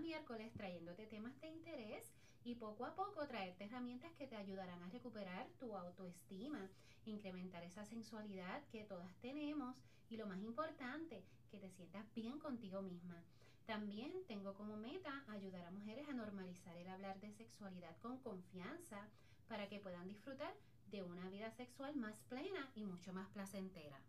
miércoles trayéndote temas de interés y poco a poco traerte herramientas que te ayudarán a recuperar tu autoestima, incrementar esa sensualidad que todas tenemos y lo más importante, que te sientas bien contigo misma. También tengo como meta ayudar a mujeres a normalizar el hablar de sexualidad con confianza para que puedan disfrutar de una vida sexual más plena y mucho más placentera.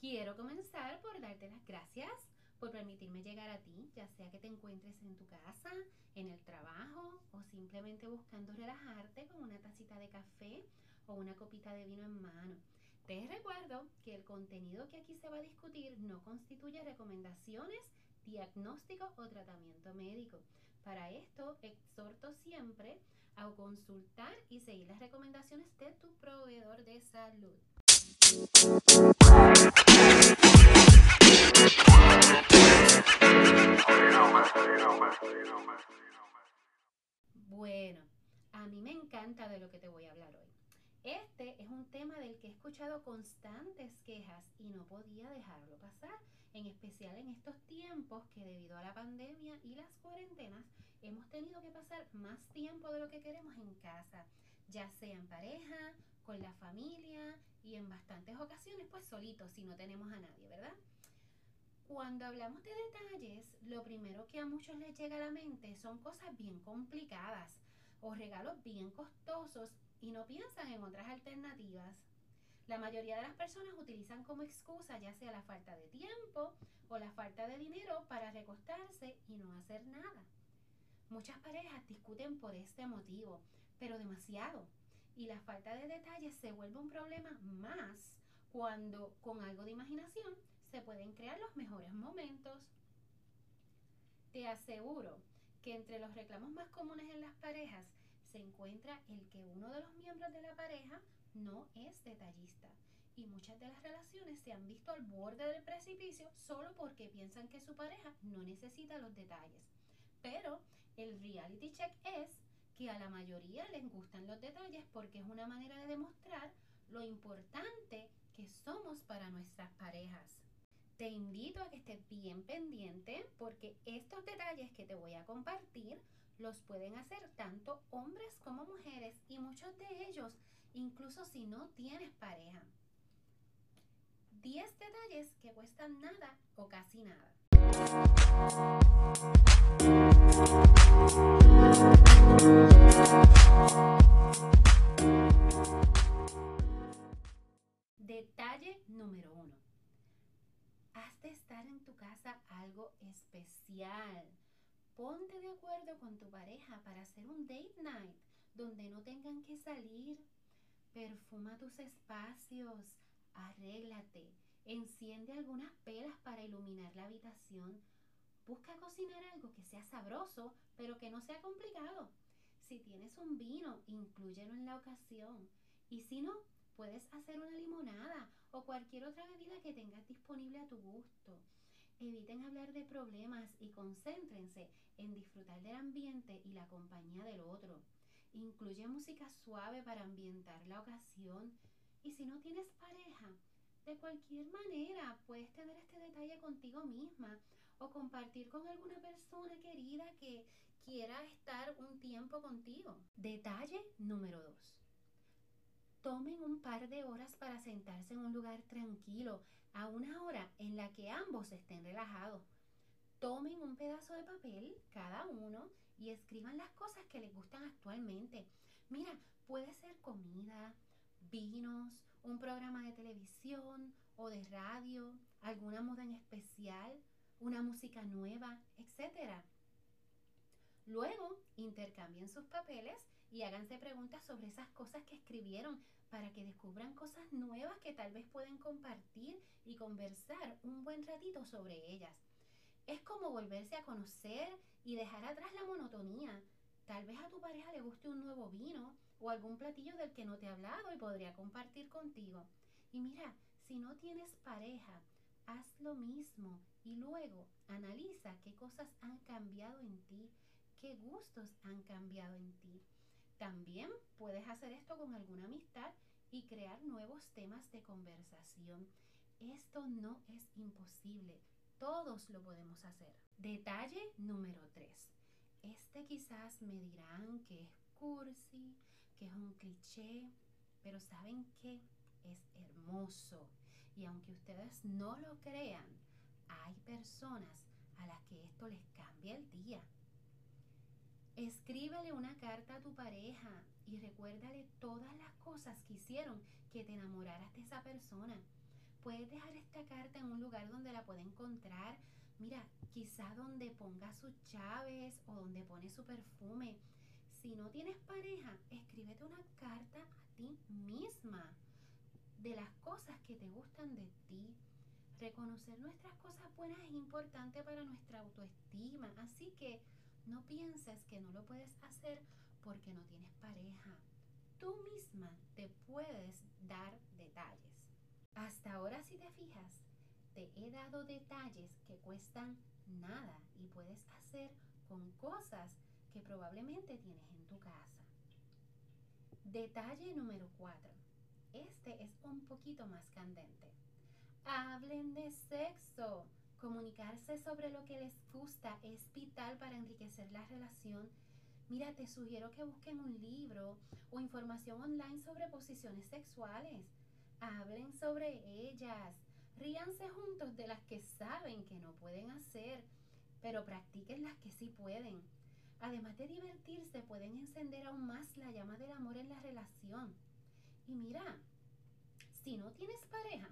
Quiero comenzar por darte las gracias por permitirme llegar a ti, ya sea que te encuentres en tu casa, en el trabajo o simplemente buscando relajarte con una tacita de café o una copita de vino en mano. Te recuerdo que el contenido que aquí se va a discutir no constituye recomendaciones, diagnóstico o tratamiento médico. Para esto, exhorto siempre a consultar y seguir las recomendaciones de tu proveedor de salud. Bueno, a mí me encanta de lo que te voy a hablar hoy. Este es un tema del que he escuchado constantes quejas y no podía dejarlo pasar, en especial en estos tiempos que debido a la pandemia y las cuarentenas hemos tenido que pasar más tiempo de lo que queremos en casa, ya sea en pareja, con la familia y en bastantes ocasiones pues solitos si no tenemos a nadie, ¿verdad? Cuando hablamos de detalles, lo primero que a muchos les llega a la mente son cosas bien complicadas o regalos bien costosos y no piensan en otras alternativas. La mayoría de las personas utilizan como excusa ya sea la falta de tiempo o la falta de dinero para recostarse y no hacer nada. Muchas parejas discuten por este motivo, pero demasiado. Y la falta de detalles se vuelve un problema más cuando con algo de imaginación se pueden crear los mejores momentos. Te aseguro que entre los reclamos más comunes en las parejas se encuentra el que uno de los miembros de la pareja no es detallista. Y muchas de las relaciones se han visto al borde del precipicio solo porque piensan que su pareja no necesita los detalles. Pero el reality check es que a la mayoría les gustan los detalles porque es una manera de demostrar lo importante que somos para nuestras parejas te invito a que estés bien pendiente porque estos detalles que te voy a compartir los pueden hacer tanto hombres como mujeres y muchos de ellos incluso si no tienes pareja. 10 detalles que cuestan nada o casi nada. Detalle número 1 Haz de estar en tu casa algo especial. Ponte de acuerdo con tu pareja para hacer un date night donde no tengan que salir. Perfuma tus espacios, arréglate, enciende algunas pelas para iluminar la habitación. Busca cocinar algo que sea sabroso, pero que no sea complicado. Si tienes un vino, inclúyelo en la ocasión. Y si no, puedes hacer una limonada o cualquier otra bebida que tengas disponible a tu gusto. Eviten hablar de problemas y concéntrense en disfrutar del ambiente y la compañía del otro. Incluye música suave para ambientar la ocasión. Y si no tienes pareja, de cualquier manera puedes tener este detalle contigo misma o compartir con alguna persona querida que quiera estar un tiempo contigo. Detalle número 2. Tomen un par de horas para sentarse en un lugar tranquilo, a una hora en la que ambos estén relajados. Tomen un pedazo de papel, cada uno, y escriban las cosas que les gustan actualmente. Mira, puede ser comida, vinos, un programa de televisión o de radio, alguna moda en especial, una música nueva, etc. Luego, intercambien sus papeles y háganse preguntas sobre esas cosas que escribieron para que descubran cosas nuevas que tal vez pueden compartir y conversar un buen ratito sobre ellas. Es como volverse a conocer y dejar atrás la monotonía. Tal vez a tu pareja le guste un nuevo vino o algún platillo del que no te ha hablado y podría compartir contigo. Y mira, si no tienes pareja, haz lo mismo y luego analiza qué cosas han cambiado en ti, qué gustos han cambiado en ti. También puedes hacer esto con alguna amistad y crear nuevos temas de conversación. Esto no es imposible, todos lo podemos hacer. Detalle número 3. Este quizás me dirán que es cursi, que es un cliché, pero ¿saben qué? Es hermoso. Y aunque ustedes no lo crean, hay personas a las que esto les cambia el día. Escríbele una carta a tu pareja y recuérdale todas las cosas que hicieron que te enamoraras de esa persona. Puedes dejar esta carta en un lugar donde la pueda encontrar. Mira, quizá donde ponga sus llaves o donde pone su perfume. Si no tienes pareja, escríbete una carta a ti misma de las cosas que te gustan de ti. Reconocer nuestras cosas buenas es importante para nuestra autoestima, así que no pienses que no lo puedes hacer porque no tienes pareja. Tú misma te puedes dar detalles. Hasta ahora si te fijas, te he dado detalles que cuestan nada y puedes hacer con cosas que probablemente tienes en tu casa. Detalle número 4. Este es un poquito más candente. Hablen de sexo. Comunicarse sobre lo que les gusta es vital para enriquecer la relación. Mira, te sugiero que busquen un libro o información online sobre posiciones sexuales. Hablen sobre ellas. Ríanse juntos de las que saben que no pueden hacer, pero practiquen las que sí pueden. Además de divertirse, pueden encender aún más la llama del amor en la relación. Y mira, si no tienes pareja,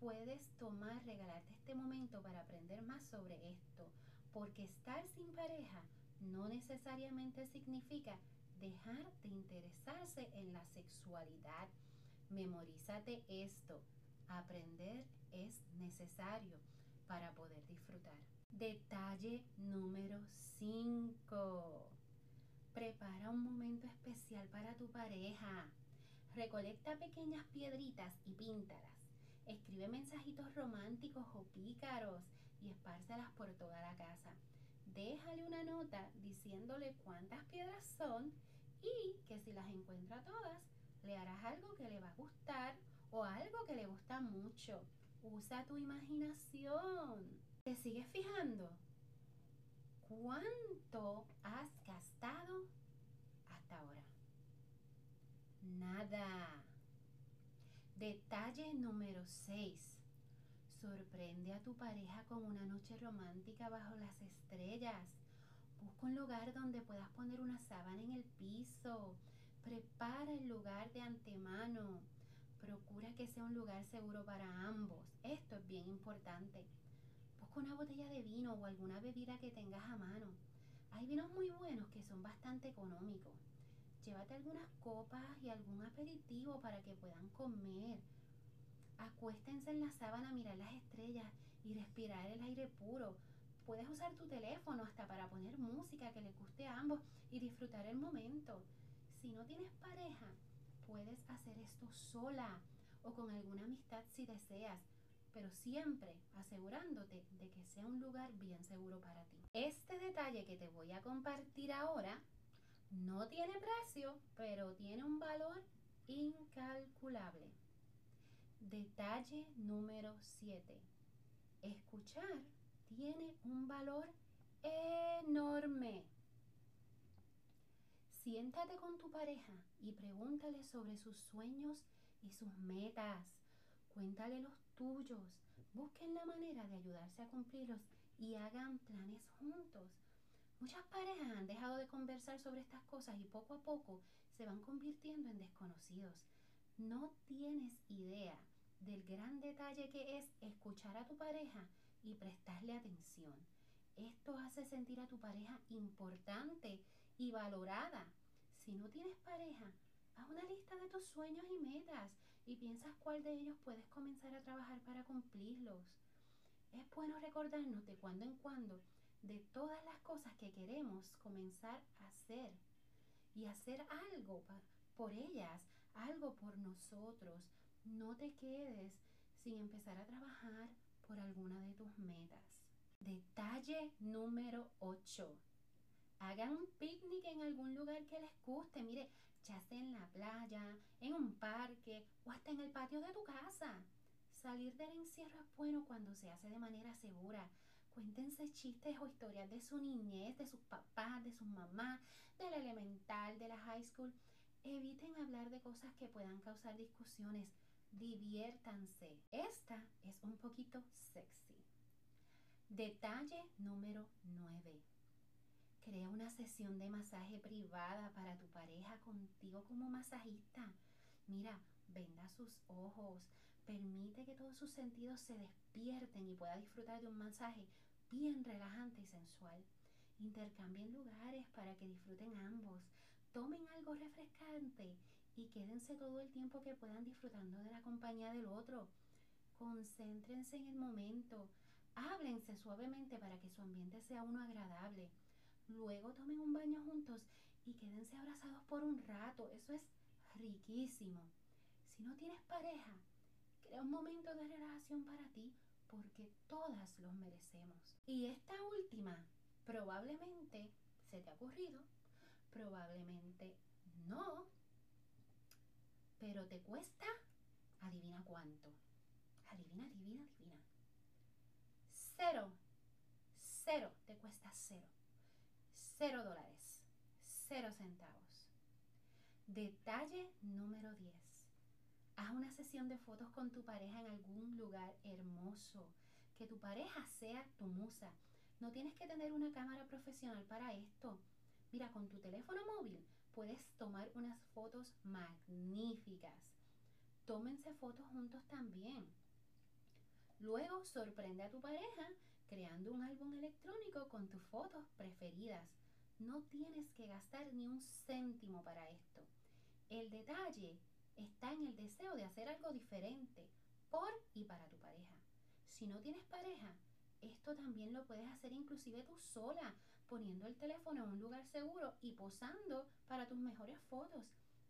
puedes tomar, regalarte este momento para aprender más sobre esto, porque estar sin pareja no necesariamente significa dejar de interesarse en la sexualidad. Memorízate esto. Aprender es necesario para poder disfrutar. Detalle número 5. Prepara un momento especial para tu pareja. Recolecta pequeñas piedritas y píntalas. Escribe mensajitos románticos o pícaros y espárcelas por toda la casa. Déjale una nota diciéndole cuántas piedras son y que si las encuentra todas, le harás algo que le va a gustar o algo que le gusta mucho. Usa tu imaginación. ¿Te sigues fijando? ¿Cuánto has gastado hasta ahora? Nada. Detalle número 6. Sorprende a tu pareja con una noche romántica bajo las estrellas. Busca un lugar donde puedas poner una sábana en el piso. Prepara el lugar de antemano. Procura que sea un lugar seguro para ambos. Esto es bien importante. Busca una botella de vino o alguna bebida que tengas a mano. Hay vinos muy buenos que son bastante económicos. Llévate algunas copas y algún aperitivo para que puedan comer. Acuéstense en la sábana a mirar las estrellas y respirar el aire puro. Puedes usar tu teléfono hasta para poner música que le guste a ambos y disfrutar el momento. Si no tienes pareja, puedes hacer esto sola o con alguna amistad si deseas, pero siempre asegurándote de que sea un lugar bien seguro para ti. Este detalle que te voy a compartir ahora no tiene precio, pero tiene un valor incalculable. Detalle número 7. Escuchar tiene un valor enorme. Siéntate con tu pareja y pregúntale sobre sus sueños y sus metas. Cuéntale los tuyos. Busquen la manera de ayudarse a cumplirlos y hagan planes juntos. Muchas parejas han dejado de conversar sobre estas cosas y poco a poco se van convirtiendo en desconocidos. No tienes idea del gran detalle que es escuchar a tu pareja y prestarle atención. Esto hace sentir a tu pareja importante y valorada. Si no tienes pareja, haz una lista de tus sueños y metas y piensas cuál de ellos puedes comenzar a trabajar para cumplirlos. Es bueno recordarnos de cuando en cuando de todas las cosas que queremos comenzar a hacer y hacer algo por ellas, algo por nosotros. No te quedes sin empezar a trabajar por alguna de tus metas. Detalle número 8. Hagan un picnic en algún lugar que les guste. Mire, ya sea en la playa, en un parque o hasta en el patio de tu casa. Salir del encierro es bueno cuando se hace de manera segura. Cuéntense chistes o historias de su niñez, de sus papás, de sus mamás, de la elemental, de la high school. Eviten hablar de cosas que puedan causar discusiones. Diviértanse. Esta es un poquito sexy. Detalle número 9. Crea una sesión de masaje privada para tu pareja contigo como masajista. Mira, venda sus ojos, permite que todos sus sentidos se despierten y pueda disfrutar de un masaje bien relajante y sensual. Intercambien lugares para que disfruten ambos. Tomen algo refrescante y quédense todo el tiempo que puedan disfrutando de la compañía del otro. Concéntrense en el momento. Háblense suavemente para que su ambiente sea uno agradable. Luego tomen un baño juntos y quédense abrazados por un rato. Eso es riquísimo. Si no tienes pareja, crea un momento de relajación para ti porque todas los merecemos. Y esta última probablemente se te ha ocurrido, probablemente no, pero te cuesta, adivina cuánto. Adivina, adivina, adivina. Cero. Cero. Te cuesta cero. Cero dólares. Cero centavos. Detalle número 10. Haz una sesión de fotos con tu pareja en algún lugar hermoso. Que tu pareja sea tu musa. No tienes que tener una cámara profesional para esto. Mira, con tu teléfono móvil puedes tomar unas fotos magníficas. Tómense fotos juntos también. Luego sorprende a tu pareja creando un álbum electrónico con tus fotos preferidas. No tienes que gastar ni un céntimo para esto. El detalle está en el deseo de hacer algo diferente por y para tu pareja. Si no tienes pareja, esto también lo puedes hacer inclusive tú sola, poniendo el teléfono en un lugar seguro y posando para tus mejores fotos,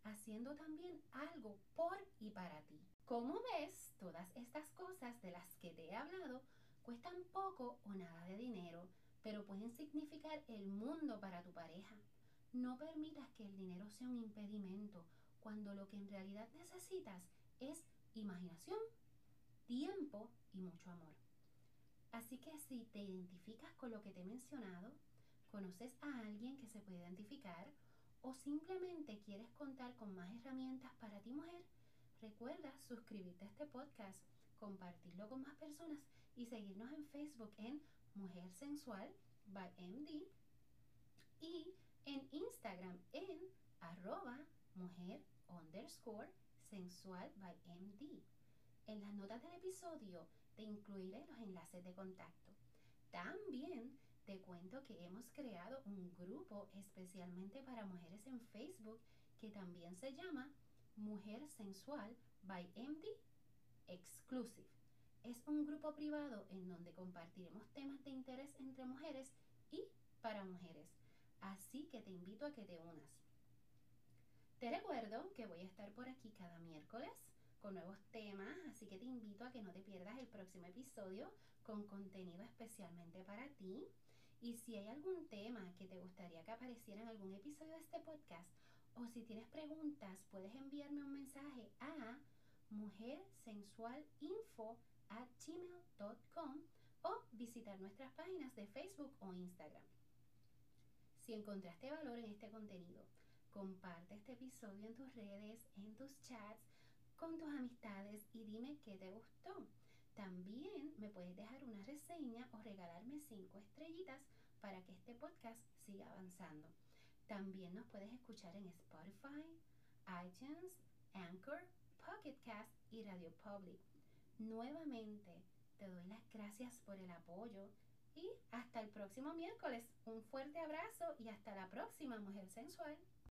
haciendo también algo por y para ti. Como ves, todas estas cosas de las que te he hablado cuestan poco o nada de dinero, pero pueden significar el mundo para tu pareja. No permitas que el dinero sea un impedimento cuando lo que en realidad necesitas es imaginación, tiempo y mucho amor. Así que si te identificas con lo que te he mencionado, conoces a alguien que se puede identificar o simplemente quieres contar con más herramientas para ti mujer, recuerda suscribirte a este podcast, compartirlo con más personas y seguirnos en Facebook en Mujer Sensual by MD y en Instagram en arroba mujer underscore sensual by MD. En las notas del episodio te incluiré los enlaces de contacto. También te cuento que hemos creado un grupo especialmente para mujeres en Facebook que también se llama Mujer Sensual by MD Exclusive. Es un grupo privado en donde compartiremos temas de interés entre mujeres y para mujeres. Así que te invito a que te unas. Te recuerdo que voy a estar por aquí cada miércoles con nuevos temas, así que te invito a que no te pierdas el próximo episodio con contenido especialmente para ti. Y si hay algún tema que te gustaría que apareciera en algún episodio de este podcast, o si tienes preguntas, puedes enviarme un mensaje a mujersensualinfo@gmail.com o visitar nuestras páginas de Facebook o Instagram. Si encontraste valor en este contenido, comparte este episodio en tus redes, en tus chats con tus amistades y dime qué te gustó. También me puedes dejar una reseña o regalarme cinco estrellitas para que este podcast siga avanzando. También nos puedes escuchar en Spotify, iTunes, Anchor, Pocket Cast y Radio Public. Nuevamente te doy las gracias por el apoyo y hasta el próximo miércoles. Un fuerte abrazo y hasta la próxima, mujer sensual.